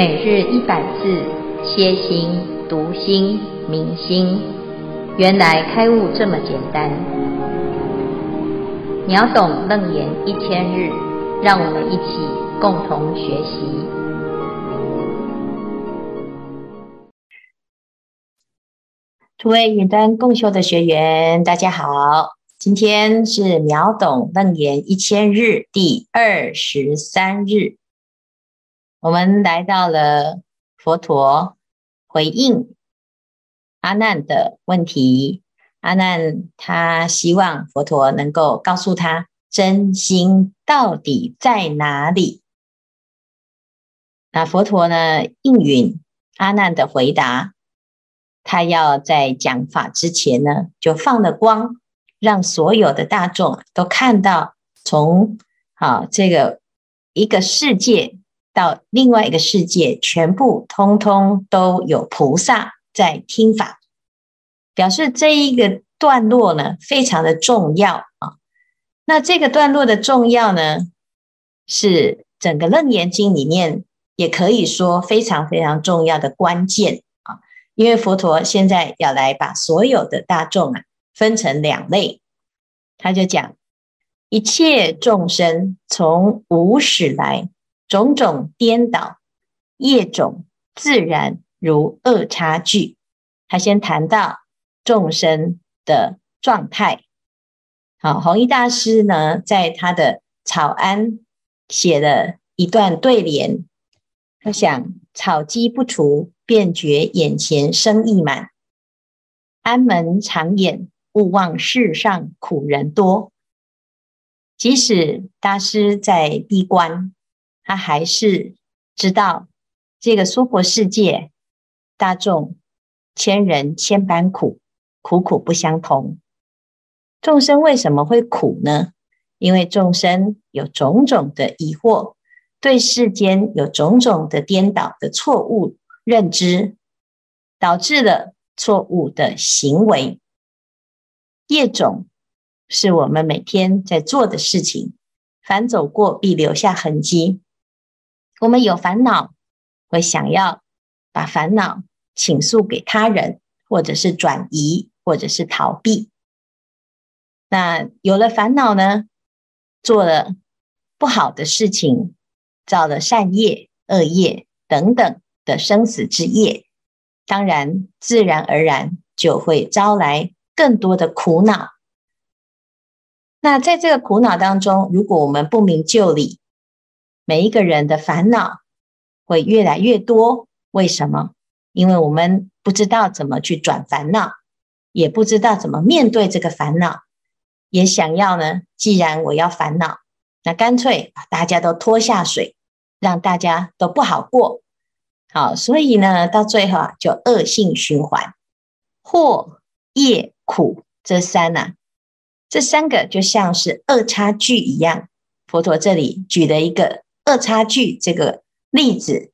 每日一百字，歇心、读心、明心，原来开悟这么简单。秒懂楞严一千日，让我们一起共同学习。诸位云端共修的学员，大家好，今天是秒懂楞严一千日第二十三日。我们来到了佛陀回应阿难的问题。阿难他希望佛陀能够告诉他真心到底在哪里。那佛陀呢，应允阿难的回答，他要在讲法之前呢，就放了光，让所有的大众都看到从啊这个一个世界。到另外一个世界，全部通通都有菩萨在听法，表示这一个段落呢，非常的重要啊。那这个段落的重要呢，是整个楞严经里面也可以说非常非常重要的关键啊。因为佛陀现在要来把所有的大众啊分成两类，他就讲一切众生从无始来。种种颠倒业种，自然如恶差聚。他先谈到众生的状态。好，弘一大师呢，在他的草庵写了一段对联。他想：草鸡不除，便觉眼前生意满；安门常掩，勿忘世上苦人多。即使大师在闭关。他还是知道这个娑婆世界，大众千人千般苦，苦苦不相同。众生为什么会苦呢？因为众生有种种的疑惑，对世间有种种的颠倒的错误认知，导致了错误的行为。业种是我们每天在做的事情，凡走过必留下痕迹。我们有烦恼，会想要把烦恼倾诉给他人，或者是转移，或者是逃避。那有了烦恼呢，做了不好的事情，造了善业、恶业等等的生死之业，当然自然而然就会招来更多的苦恼。那在这个苦恼当中，如果我们不明就里，每一个人的烦恼会越来越多，为什么？因为我们不知道怎么去转烦恼，也不知道怎么面对这个烦恼，也想要呢，既然我要烦恼，那干脆把大家都拖下水，让大家都不好过。好，所以呢，到最后啊，就恶性循环，祸业苦这三呐、啊，这三个就像是恶差聚一样。佛陀这里举了一个。恶差距这个例子，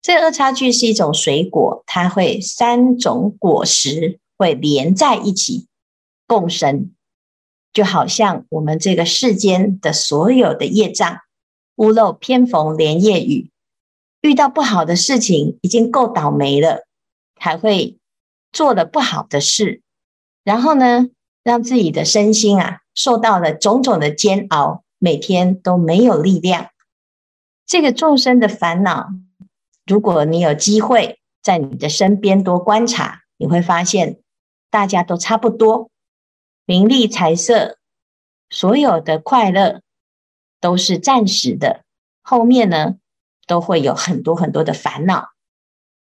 这个恶差距是一种水果，它会三种果实会连在一起共生，就好像我们这个世间的所有的业障，屋漏偏逢连夜雨，遇到不好的事情已经够倒霉了，还会做了不好的事，然后呢，让自己的身心啊受到了种种的煎熬，每天都没有力量。这个众生的烦恼，如果你有机会在你的身边多观察，你会发现大家都差不多，名利财色，所有的快乐都是暂时的，后面呢都会有很多很多的烦恼。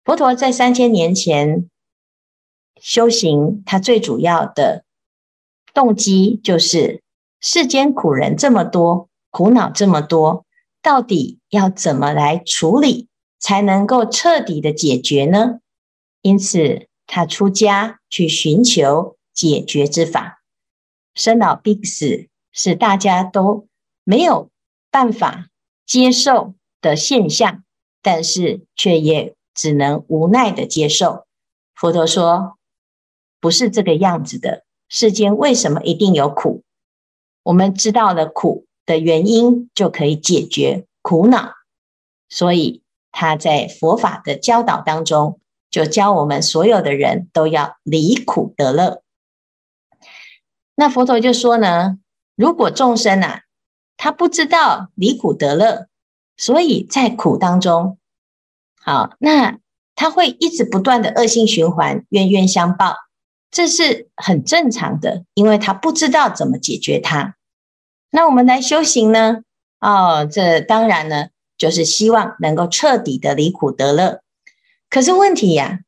佛陀在三千年前修行，他最主要的动机就是世间苦人这么多，苦恼这么多。到底要怎么来处理，才能够彻底的解决呢？因此，他出家去寻求解决之法。生老病死是大家都没有办法接受的现象，但是却也只能无奈的接受。佛陀说，不是这个样子的。世间为什么一定有苦？我们知道了苦的原因就可以解决苦恼，所以他在佛法的教导当中，就教我们所有的人都要离苦得乐。那佛陀就说呢，如果众生啊，他不知道离苦得乐，所以在苦当中，好，那他会一直不断的恶性循环，冤冤相报，这是很正常的，因为他不知道怎么解决它。那我们来修行呢？哦，这当然呢，就是希望能够彻底的离苦得乐。可是问题呀，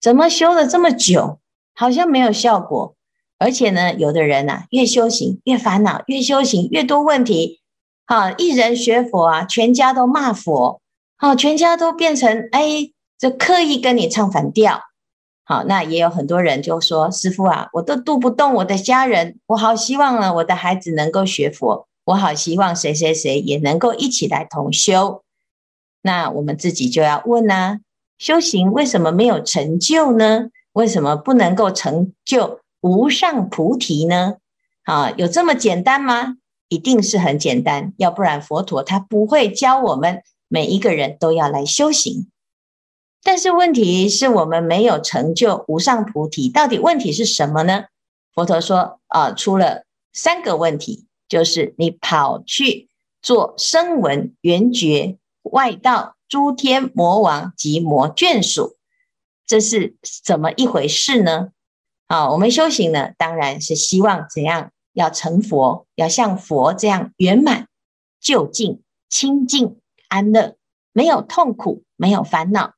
怎么修了这么久，好像没有效果？而且呢，有的人呐，越修行越烦恼，越修行越多问题。好，一人学佛啊，全家都骂佛。好，全家都变成哎，这刻意跟你唱反调。好，那也有很多人就说：“师傅啊，我都度不动我的家人，我好希望呢，我的孩子能够学佛，我好希望谁谁谁也能够一起来同修。”那我们自己就要问啊，修行为什么没有成就呢？为什么不能够成就？无上菩提呢？啊，有这么简单吗？一定是很简单，要不然佛陀他不会教我们每一个人都要来修行。但是问题是我们没有成就无上菩提，到底问题是什么呢？佛陀说啊，出了三个问题，就是你跑去做声闻缘觉外道诸天魔王及魔眷属，这是怎么一回事呢？啊，我们修行呢，当然是希望怎样？要成佛，要像佛这样圆满、究竟、清净、安乐，没有痛苦，没有烦恼。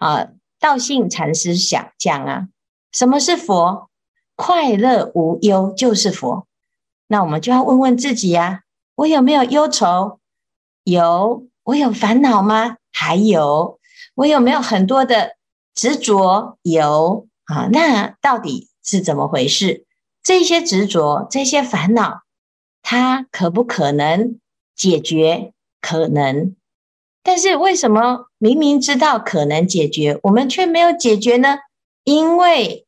啊，道信禅师想讲啊，什么是佛？快乐无忧就是佛。那我们就要问问自己呀、啊，我有没有忧愁？有。我有烦恼吗？还有。我有没有很多的执着？有。啊，那到底是怎么回事？这些执着，这些烦恼，它可不可能解决？可能。但是为什么明明知道可能解决，我们却没有解决呢？因为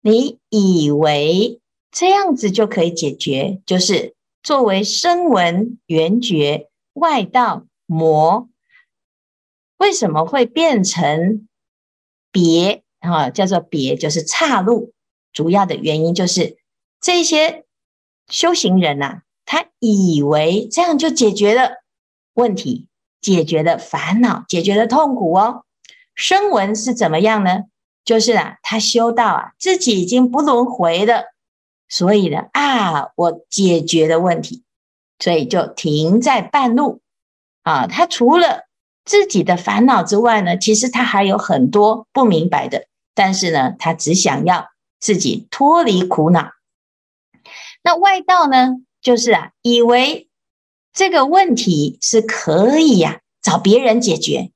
你以为这样子就可以解决，就是作为声闻缘觉外道魔，为什么会变成别？啊，叫做别，就是岔路。主要的原因就是这些修行人呐、啊，他以为这样就解决了问题，解决的烦恼，解决的痛苦哦。声闻是怎么样呢？就是啊，他修道啊，自己已经不轮回了，所以呢，啊，我解决了问题，所以就停在半路啊。他除了自己的烦恼之外呢，其实他还有很多不明白的。但是呢，他只想要自己脱离苦恼。那外道呢，就是啊，以为这个问题是可以呀、找别人解决。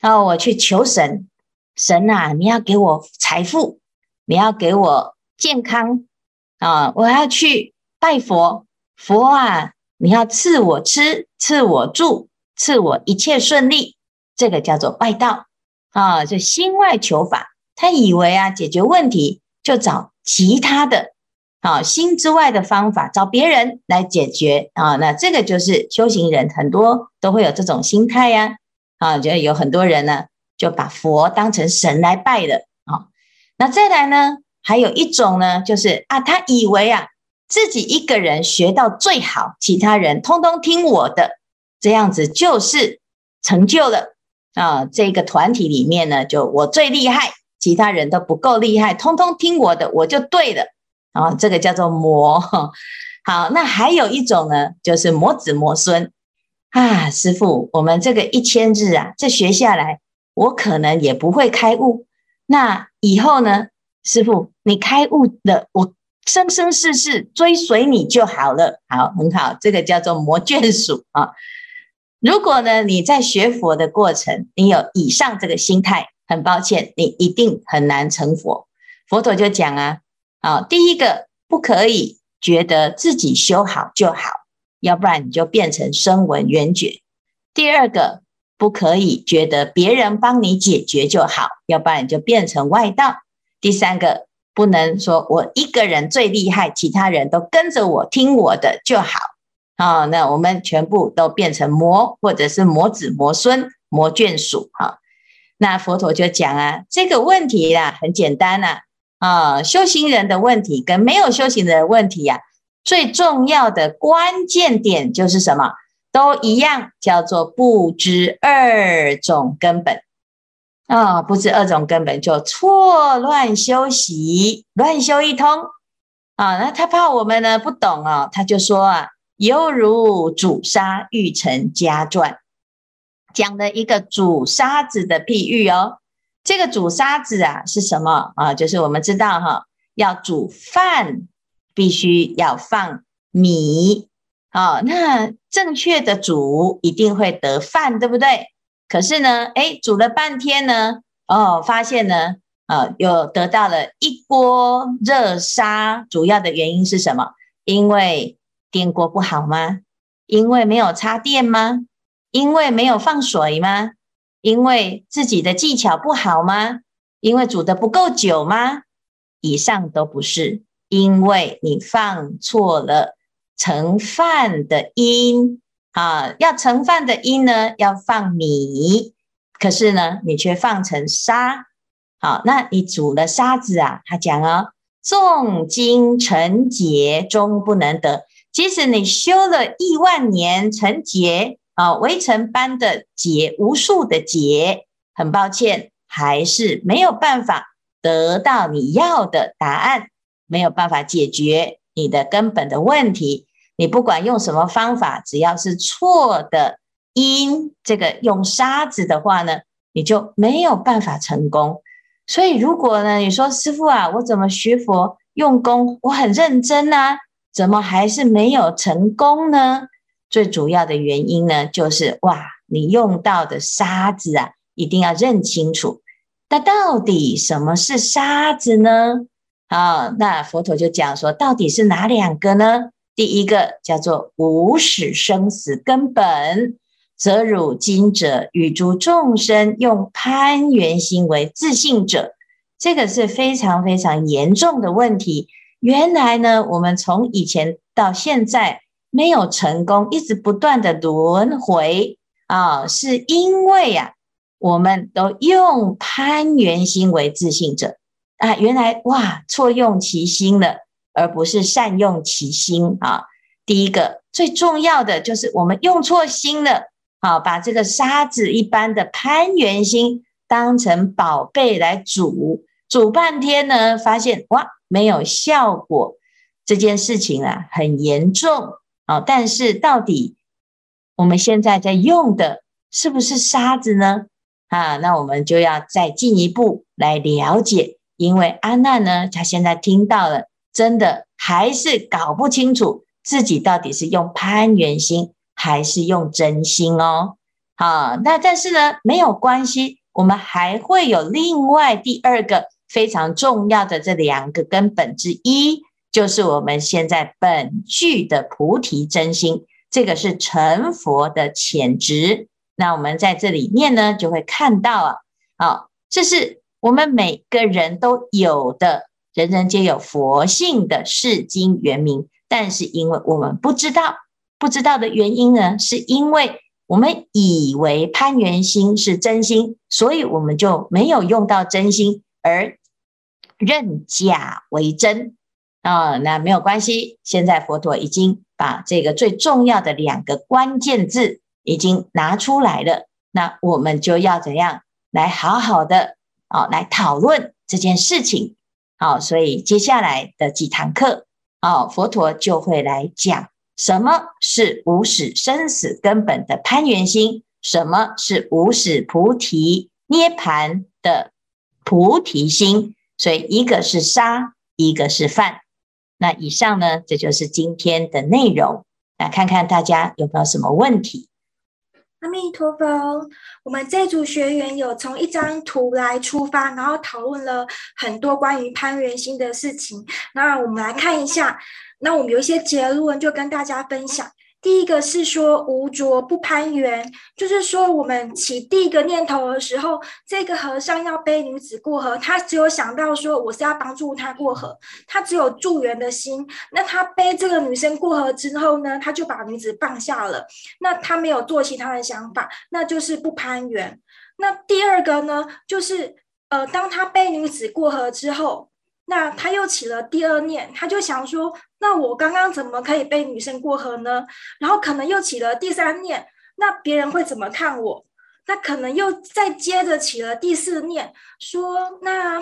然后我去求神，神啊，你要给我财富，你要给我健康啊，我要去拜佛，佛啊，你要赐我吃，赐我住，赐我一切顺利。这个叫做外道啊，就心外求法。他以为啊，解决问题就找其他的啊，心之外的方法，找别人来解决啊。那这个就是修行人很多都会有这种心态呀。啊，觉得有很多人呢，就把佛当成神来拜的啊。那再来呢，还有一种呢，就是啊，他以为啊，自己一个人学到最好，其他人通通听我的，这样子就是成就了啊。这个团体里面呢，就我最厉害。其他人都不够厉害，通通听我的，我就对了。啊，这个叫做魔。好，那还有一种呢，就是魔子魔孙啊。师父，我们这个一千日啊，这学下来，我可能也不会开悟。那以后呢，师父，你开悟了，我生生世世追随你就好了。好，很好，这个叫做魔眷属啊。如果呢，你在学佛的过程，你有以上这个心态。很抱歉，你一定很难成佛。佛陀就讲啊，啊，第一个不可以觉得自己修好就好，要不然你就变成声闻缘觉。第二个不可以觉得别人帮你解决就好，要不然你就变成外道。第三个不能说我一个人最厉害，其他人都跟着我听我的就好。啊，那我们全部都变成魔，或者是魔子魔孙。魔眷属哈。那佛陀就讲啊，这个问题啦很简单呐啊，啊修行人的问题跟没有修行人的问题呀，最重要的关键点就是什么？都一样，叫做不知二种根本啊，不知二种根本就错乱修习，乱修一通啊。那他怕我们呢不懂啊，他就说啊，犹如煮沙欲成家传，讲的一个煮沙子的譬喻哦。这个煮沙子啊是什么啊？就是我们知道哈，要煮饭必须要放米。哦，那正确的煮一定会得饭，对不对？可是呢，诶，煮了半天呢，哦，发现呢，啊，又得到了一锅热沙。主要的原因是什么？因为电锅不好吗？因为没有插电吗？因为没有放水吗？因为自己的技巧不好吗？因为煮得不够久吗？以上都不是，因为你放错了。盛饭的因啊，要盛饭的因呢，要放米，可是呢，你却放成沙，好，那你煮了沙子啊？他讲哦，诵经成劫终不能得，即使你修了亿万年成劫啊，围城般的劫，无数的劫，很抱歉，还是没有办法得到你要的答案，没有办法解决你的根本的问题。你不管用什么方法，只要是错的因，这个用沙子的话呢，你就没有办法成功。所以如果呢，你说师傅啊，我怎么学佛用功，我很认真啊，怎么还是没有成功呢？最主要的原因呢，就是哇，你用到的沙子啊，一定要认清楚。那到底什么是沙子呢？啊，那佛陀就讲说，到底是哪两个呢？第一个叫做无始生死根本，则汝今者与诸众生用攀缘心为自信者，这个是非常非常严重的问题。原来呢，我们从以前到现在没有成功，一直不断的轮回啊，是因为呀、啊，我们都用攀缘心为自信者啊，原来哇，错用其心了。而不是善用其心啊！第一个最重要的就是我们用错心了，好，把这个沙子一般的攀缘心当成宝贝来煮，煮半天呢，发现哇，没有效果，这件事情啊很严重啊！但是到底我们现在在用的是不是沙子呢？啊，那我们就要再进一步来了解，因为阿难呢，他现在听到了。真的还是搞不清楚自己到底是用攀缘心还是用真心哦。好，那但是呢，没有关系，我们还会有另外第二个非常重要的这两个根本之一，就是我们现在本具的菩提真心，这个是成佛的潜质。那我们在这里面呢，就会看到啊，好，这是我们每个人都有的。人人皆有佛性的世经原名，但是因为我们不知道，不知道的原因呢，是因为我们以为攀缘心是真心，所以我们就没有用到真心，而认假为真啊、哦。那没有关系，现在佛陀已经把这个最重要的两个关键字已经拿出来了，那我们就要怎样来好好的啊、哦、来讨论这件事情。好，所以接下来的几堂课，哦，佛陀就会来讲什么是无始生死根本的攀缘心，什么是无始菩提涅槃的菩提心。所以一个是沙，一个是饭。那以上呢，这就是今天的内容。来看看大家有没有什么问题。阿弥陀佛，我们这组学员有从一张图来出发，然后讨论了很多关于攀缘心的事情。那我们来看一下，那我们有一些结论就跟大家分享。第一个是说无着不攀缘，就是说我们起第一个念头的时候，这个和尚要背女子过河，他只有想到说我是要帮助他过河，他只有助缘的心。那他背这个女生过河之后呢，他就把女子放下了，那他没有做其他的想法，那就是不攀缘。那第二个呢，就是呃，当他背女子过河之后。那他又起了第二念，他就想说：那我刚刚怎么可以背女生过河呢？然后可能又起了第三念，那别人会怎么看我？那可能又再接着起了第四念，说那。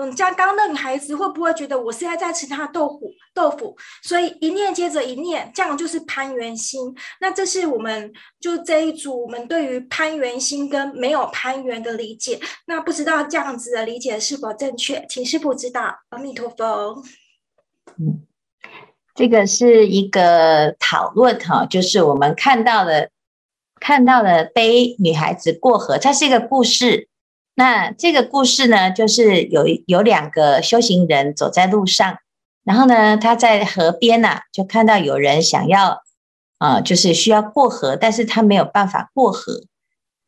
嗯，像刚那女孩子会不会觉得我现在在吃她的豆腐？豆腐，所以一念接着一念，这样就是攀缘心。那这是我们就这一组我们对于攀缘心跟没有攀缘的理解。那不知道这样子的理解是否正确？请师父指导。阿弥陀佛。嗯，这个是一个讨论哈，就是我们看到的，看到的背女孩子过河，它是一个故事。那这个故事呢，就是有有两个修行人走在路上，然后呢，他在河边呐、就看到有人想要、呃，就是需要过河，但是他没有办法过河。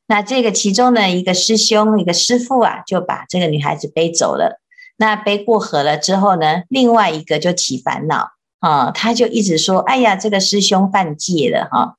那这个其中呢，一个师兄，一个师父啊，就把这个女孩子背走了。那背过河了之后呢，另外一个就起烦恼啊，他就一直说：“哎呀，这个师兄犯戒了哈、”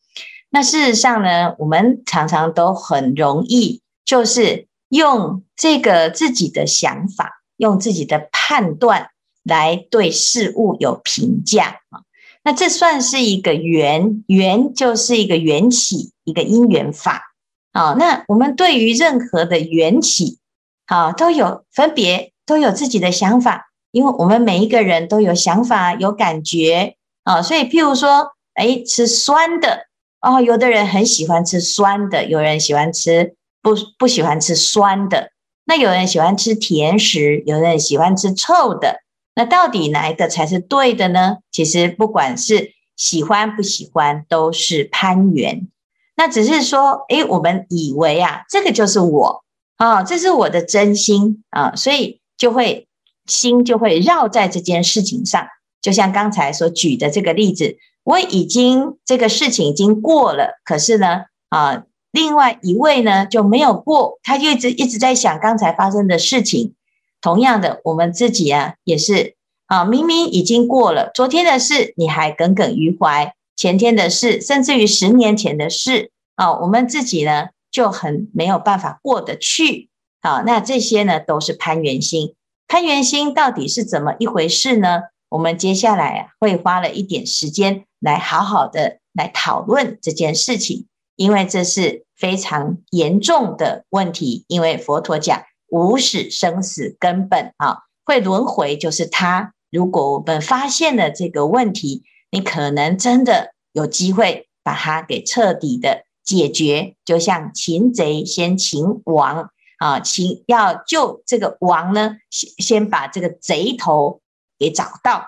那事实上呢，我们常常都很容易就是。用这个自己的想法，用自己的判断来对事物有评价啊，那这算是一个缘，缘就是一个缘起，一个因缘法啊。那我们对于任何的缘起啊，都有分别，都有自己的想法，因为我们每一个人都有想法、有感觉啊。所以，譬如说，哎，吃酸的哦，有的人很喜欢吃酸的，有人喜欢吃。不不喜欢吃酸的，那有人喜欢吃甜食，有人喜欢吃臭的，那到底哪一个才是对的呢？其实不管是喜欢不喜欢，都是攀缘。那只是说，诶，我们以为啊，这个就是我啊、这是我的真心啊，所以就会心就会绕在这件事情上。就像刚才所举的这个例子，我已经这个事情已经过了，可是呢，啊。另外一位呢就没有过，他就一直一直在想刚才发生的事情。同样的，我们自己啊也是啊，明明已经过了，昨天的事你还耿耿于怀，前天的事，甚至于十年前的事啊，我们自己呢就很没有办法过得去。啊，那这些呢都是攀缘心。攀缘心到底是怎么一回事呢？我们接下来啊会花了一点时间来好好的来讨论这件事情。因为这是非常严重的问题，因为佛陀讲无始生死根本啊，会轮回就是他。如果我们发现了这个问题，你可能真的有机会把它给彻底的解决。就像擒贼先擒王啊，擒要救这个王呢，先先把这个贼头给找到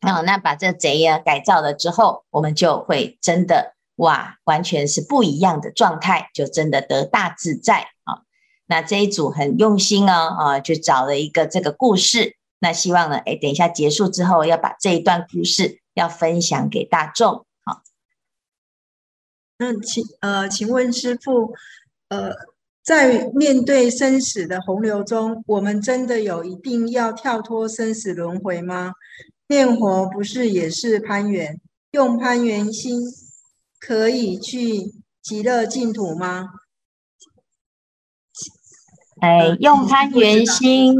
啊，那把这贼呀改造了之后，我们就会真的。哇，完全是不一样的状态，就真的得大自在啊！那这一组很用心哦，啊，就找了一个这个故事。那希望呢，哎，等一下结束之后，要把这一段故事要分享给大众。好，那请呃，请问师父，呃，在面对生死的洪流中，我们真的有一定要跳脱生死轮回吗？念佛不是也是攀缘，用攀缘心。可以去极乐净土吗？哎，用攀缘心，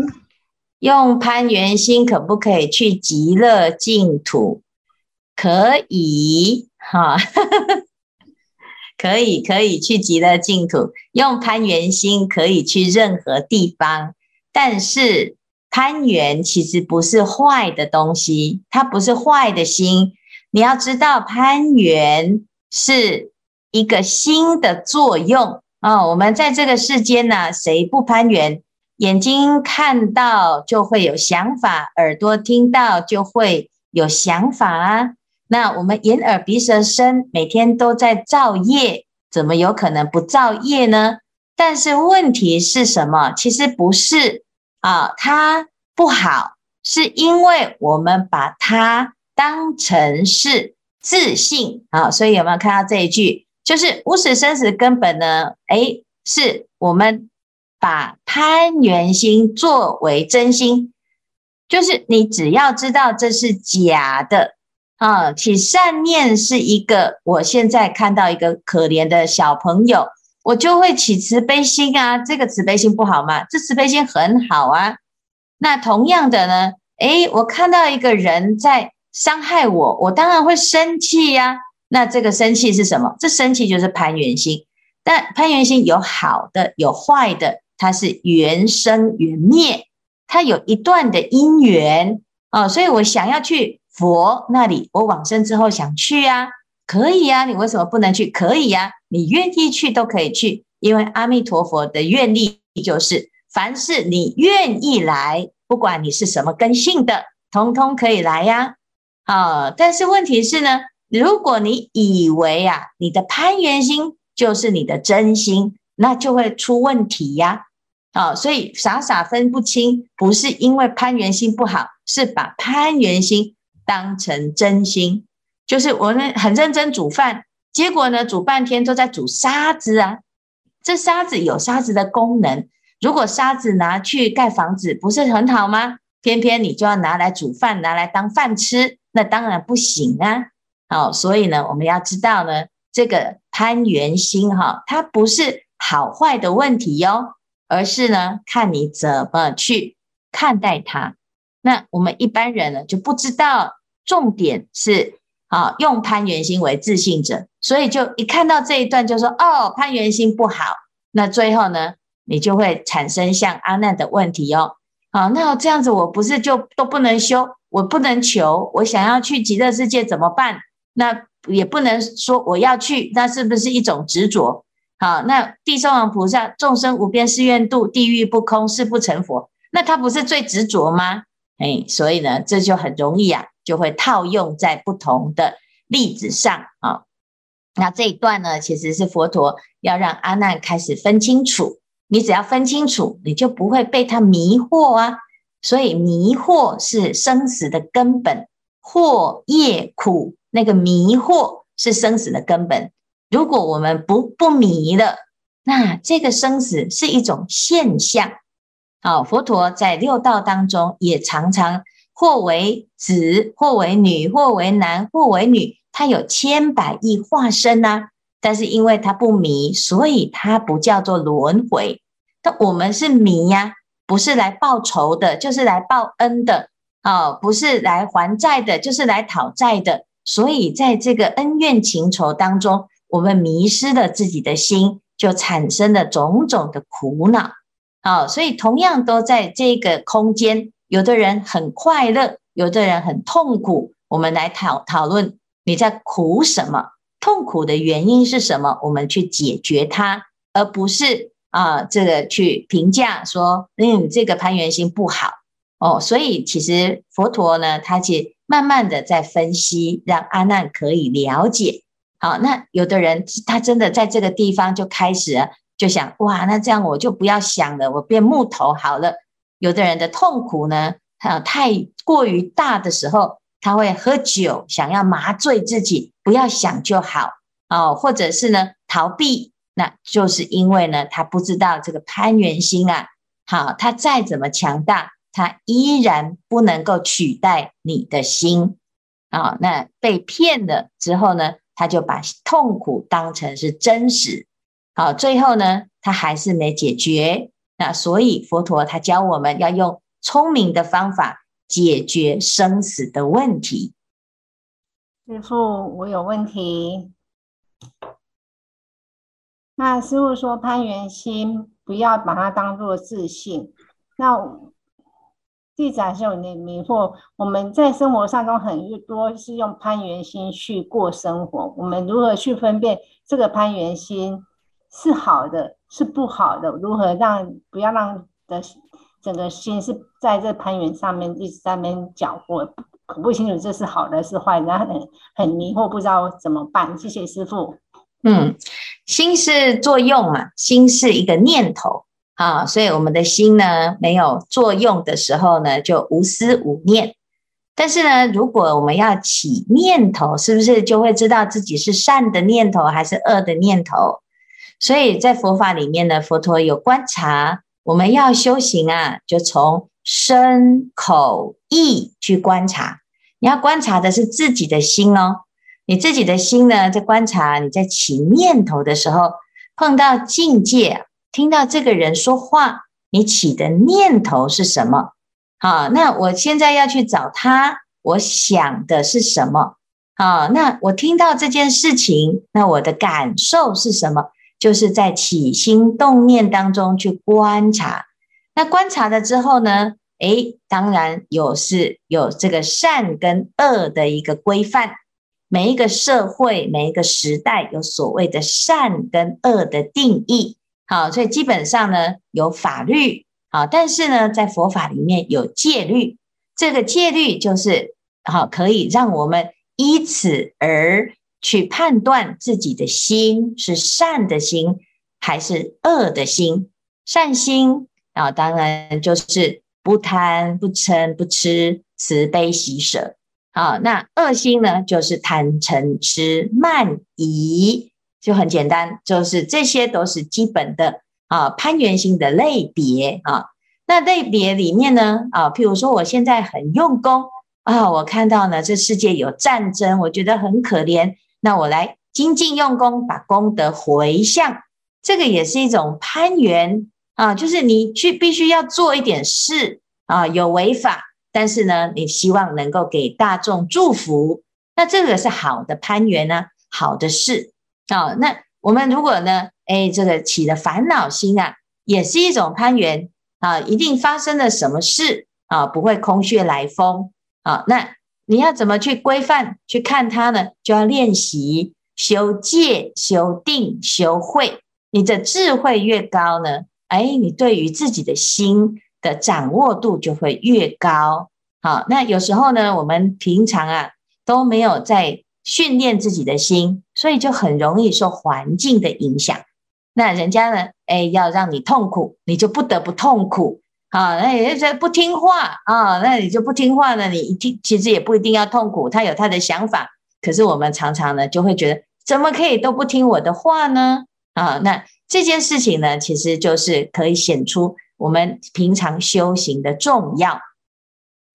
用攀缘心可不可以去极乐净土？可以，哈，可以，可以去极乐净土。用攀缘心可以去任何地方，但是攀缘其实不是坏的东西，它不是坏的心。你要知道攀缘。是一个心的作用啊、哦！我们在这个世间呢，谁不攀缘？眼睛看到就会有想法，耳朵听到就会有想法啊。那我们眼耳鼻舌身每天都在造业，怎么有可能不造业呢？但是问题是什么？其实不是啊，它不好，是因为我们把它当成是。自信啊。所以有没有看到这一句？就是无始生死根本呢？诶，是我们把攀缘心作为真心，就是你只要知道这是假的啊，起善念是一个。我现在看到一个可怜的小朋友。我就会起慈悲心啊，这个慈悲心不好吗？这慈悲心很好啊。那同样的呢，诶，我看到一个人在伤害我，我当然会生气呀、那这个生气是什么？这生气就是攀缘心。但攀缘心有好的，有坏的，它是缘生缘灭，它有一段的因缘哦。所以我想要去佛那里，我往生之后想去啊。可以呀、你为什么不能去？可以呀、你愿意去都可以去，因为阿弥陀佛的愿力就是，凡是你愿意来，不管你是什么根性的，通通可以来呀。啊但是问题是呢，如果你以为啊，你的攀缘心就是你的真心，那就会出问题呀。啊，所以傻傻分不清，不是因为攀缘心不好，是把攀缘心当成真心。就是我们很认真煮饭，结果呢，煮半天都在煮沙子啊。这沙子有沙子的功能，如果沙子拿去盖房子，不是很好吗？偏偏你就要拿来煮饭，拿来当饭吃，那当然不行啊。好，所以呢，我们要知道呢，这个攀缘心哈，它不是好坏的问题哟，而是呢，看你怎么去看待它。那我们一般人呢，就不知道重点是。啊，用攀缘心为自信者，所以就一看到这一段就说哦，攀缘心不好。那最后呢，你就会产生像阿难的问题哦。好，那这样子我不是就都不能修，我不能求，我想要去极乐世界怎么办？那也不能说我要去，那是不是一种执着？好，那地藏王菩萨众生无边誓愿度，地狱不空誓不成佛，那他不是最执着吗？哎，所以呢，这就很容易啊。就会套用在不同的例子上啊。那这一段呢，其实是佛陀要让阿难开始分清楚。你只要分清楚，你就不会被他迷惑啊。所以迷惑是生死的根本，惑业苦，那个迷惑是生死的根本。如果我们不不迷了，那这个生死是一种现象。好，佛陀在六道当中也常常。或为子，或为女，或为男，或为女，他有千百亿化身呐、啊。但是因为他不迷，所以他不叫做轮回。那我们是迷呀、不是来报仇的，就是来报恩的啊、哦，不是来还债的，就是来讨债的。所以在这个恩怨情仇当中，我们迷失了自己的心，就产生了种种的苦恼。啊、哦，所以同样都在这个空间。有的人很快乐，有的人很痛苦。我们来讨讨论你在苦什么，痛苦的原因是什么？我们去解决它，而不是啊，这个去评价说，嗯，这个攀缘心不好哦。所以其实佛陀呢，他其实慢慢的在分析，让阿难可以了解。好，那有的人他真的在这个地方就开始就想，哇，那这样我就不要想了，我变木头好了。有的人的痛苦呢，啊，太过于大的时候，他会喝酒，想要麻醉自己，不要想就好哦，或者是呢逃避，那就是因为呢他不知道这个攀缘心啊，好，他再怎么强大，他依然不能够取代你的心啊，那被骗了之后呢，他就把痛苦当成是真实，好，最后呢他还是没解决。那所以佛陀他教我们要用聪明的方法解决生死的问题。师父，我有问题。那师傅说攀缘心不要把它当做自信。那弟子还是有点迷惑。我们在生活当中很多是用攀缘心去过生活，我们如何去分辨这个攀缘心是好的？是不好的，如何让不要让的整个心是在这攀缘上面一直在那边搅和，搞不清楚这是好的是坏的，很很迷惑，不知道怎么办。谢谢师傅。嗯，心是作用嘛，心是一个念头啊，所以我们的心呢没有作用的时候呢，就无思无念。但是呢，如果我们要起念头，是不是就会知道自己是善的念头还是恶的念头？所以在佛法里面呢，佛陀有观察，我们要修行啊，就从身口意去观察。你要观察的是自己的心哦，你自己的心呢，在观察你在起念头的时候，碰到境界，听到这个人说话，你起的念头是什么？好，那我现在要去找他，我想的是什么？好，那我听到这件事情，那我的感受是什么？就是在起心动念当中去观察。那观察了之后呢？诶，当然有是有这个善跟恶的一个规范。每一个社会，每一个时代，有所谓的善跟恶的定义。好，所以基本上呢，有法律。好，但是呢，在佛法里面有戒律，这个戒律就是好，可以让我们依此而去判断自己的心是善的心还是恶的心。善心啊，当然就是不贪、不嗔、不痴、慈悲喜舍。好，那恶心呢，就是贪嗔痴慢疑，就很简单，就是这些都是基本的。啊，攀缘心的类别啊，那类别里面呢，啊，譬如说我现在很用功啊，我看到呢这世界有战争，我觉得很可怜，那我来精进用功，把功德回向，这个也是一种攀缘啊，就是你去必须要做一点事啊，有违法，但是呢，你希望能够给大众祝福，那这个是好的攀缘呢，好的事啊，那我们如果呢？哎，这个起的烦恼心啊，也是一种攀缘啊，一定发生了什么事啊，不会空穴来风啊。那你要怎么去规范去看它呢？就要练习修戒、修定、修慧。你的智慧越高呢，哎，你对于自己的心的掌握度就会越高。好，那有时候呢，我们平常啊都没有在训练自己的心，所以就很容易受环境的影响。那人家呢？哎，要让你痛苦，你就不得不痛苦啊！那也就不听话啊，那你就不听话呢？你一听，其实也不一定要痛苦，他有他的想法。可是我们常常呢，就会觉得怎么可以都不听我的话呢？啊，那这件事情呢，其实就是可以显出我们平常修行的重要。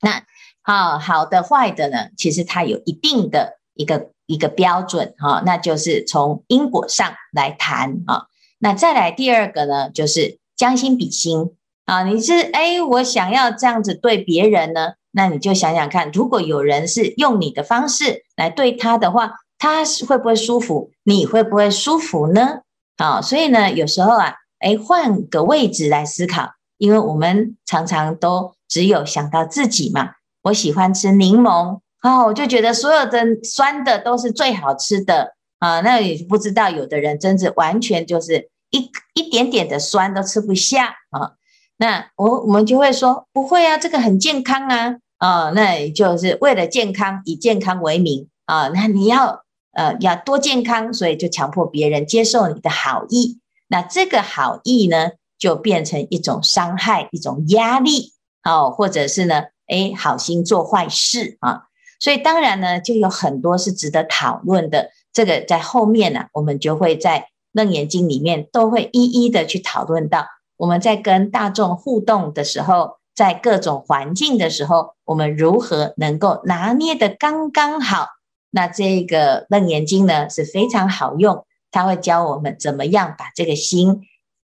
那好好的坏的呢，其实它有一定的一个一个标准哈，那就是从因果上来谈啊。那再来第二个呢，就是将心比心啊，你是哎，我想要这样子对别人呢，那你就想想看，如果有人是用你的方式来对他的话，他是会不会舒服？你会不会舒服呢？啊，所以呢，有时候啊，哎，换个位置来思考，因为我们常常都只有想到自己嘛。我喜欢吃柠檬啊，我就觉得所有的酸的都是最好吃的啊，那也不知道有的人真是完全就是。一一点点的酸都吃不下啊，那我我们就会说不会啊，这个很健康啊，啊，那也就是为了健康，以健康为名啊，那你要呃要多健康，所以就强迫别人接受你的好意，那这个好意呢，就变成一种伤害，一种压力，哦，或者是呢，诶，好心做坏事啊，所以当然呢，就有很多是值得讨论的，这个在后面呢，我们就会在。楞严经里面都会一一的去讨论到，我们在跟大众互动的时候，在各种环境的时候，我们如何能够拿捏得刚刚好？那这个楞严经呢是非常好用，他会教我们怎么样把这个心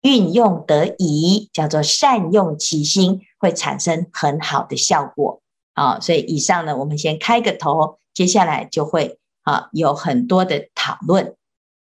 运用得宜，叫做善用其心，会产生很好的效果。啊，所以以上呢，我们先开个头，接下来就会啊有很多的讨论。